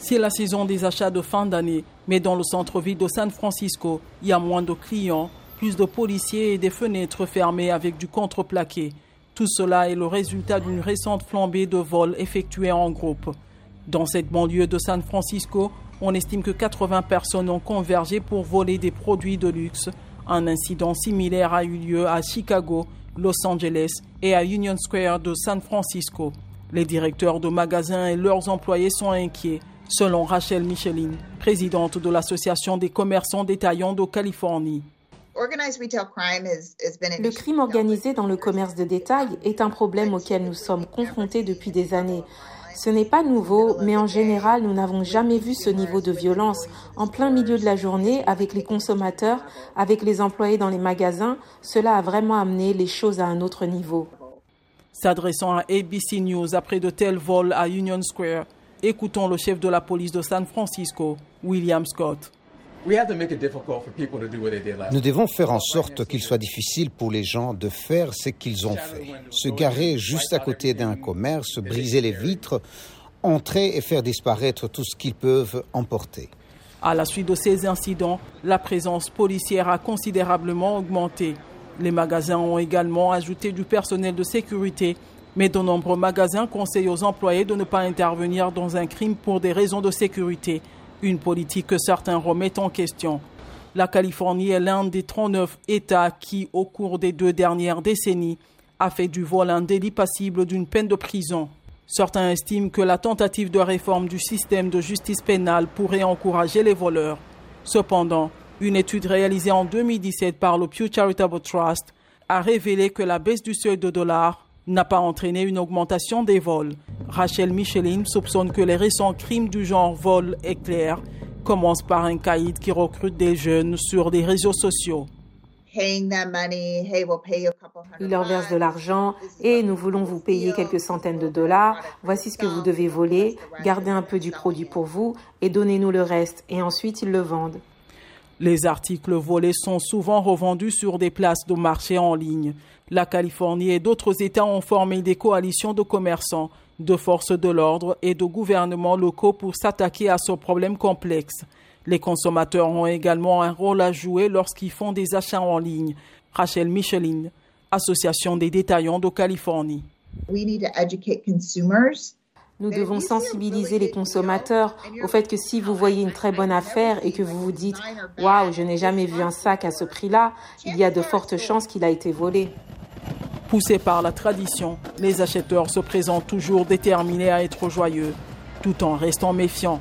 C'est la saison des achats de fin d'année, mais dans le centre-ville de San Francisco, il y a moins de clients, plus de policiers et des fenêtres fermées avec du contreplaqué. Tout cela est le résultat d'une récente flambée de vols effectués en groupe. Dans cette banlieue de San Francisco, on estime que 80 personnes ont convergé pour voler des produits de luxe. Un incident similaire a eu lieu à Chicago, Los Angeles et à Union Square de San Francisco. Les directeurs de magasins et leurs employés sont inquiets selon Rachel Michelin, présidente de l'Association des commerçants détaillants de Californie. Le crime organisé dans le commerce de détail est un problème auquel nous sommes confrontés depuis des années. Ce n'est pas nouveau, mais en général, nous n'avons jamais vu ce niveau de violence en plein milieu de la journée avec les consommateurs, avec les employés dans les magasins. Cela a vraiment amené les choses à un autre niveau. S'adressant à ABC News après de tels vols à Union Square, Écoutons le chef de la police de San Francisco, William Scott. Nous devons faire en sorte qu'il soit difficile pour les gens de faire ce qu'ils ont fait. Se garer juste à côté d'un commerce, briser les vitres, entrer et faire disparaître tout ce qu'ils peuvent emporter. À la suite de ces incidents, la présence policière a considérablement augmenté. Les magasins ont également ajouté du personnel de sécurité mais de nombreux magasins conseillent aux employés de ne pas intervenir dans un crime pour des raisons de sécurité, une politique que certains remettent en question. La Californie est l'un des 39 États qui, au cours des deux dernières décennies, a fait du vol un délit passible d'une peine de prison. Certains estiment que la tentative de réforme du système de justice pénale pourrait encourager les voleurs. Cependant, une étude réalisée en 2017 par le Pew Charitable Trust a révélé que la baisse du seuil de dollars n'a pas entraîné une augmentation des vols. Rachel Michelin soupçonne que les récents crimes du genre vol éclair commencent par un caïd qui recrute des jeunes sur des réseaux sociaux. Il leur verse de l'argent et nous voulons vous payer quelques centaines de dollars. Voici ce que vous devez voler, gardez un peu du produit pour vous et donnez-nous le reste. Et ensuite, ils le vendent. Les articles volés sont souvent revendus sur des places de marché en ligne. La Californie et d'autres États ont formé des coalitions de commerçants, de forces de l'ordre et de gouvernements locaux pour s'attaquer à ce problème complexe. Les consommateurs ont également un rôle à jouer lorsqu'ils font des achats en ligne. Rachel Michelin, Association des détaillants de Californie. Nous devons sensibiliser les consommateurs au fait que si vous voyez une très bonne affaire et que vous vous dites Waouh, je n'ai jamais vu un sac à ce prix-là, il y a de fortes chances qu'il a été volé. Poussés par la tradition, les acheteurs se présentent toujours déterminés à être joyeux, tout en restant méfiants.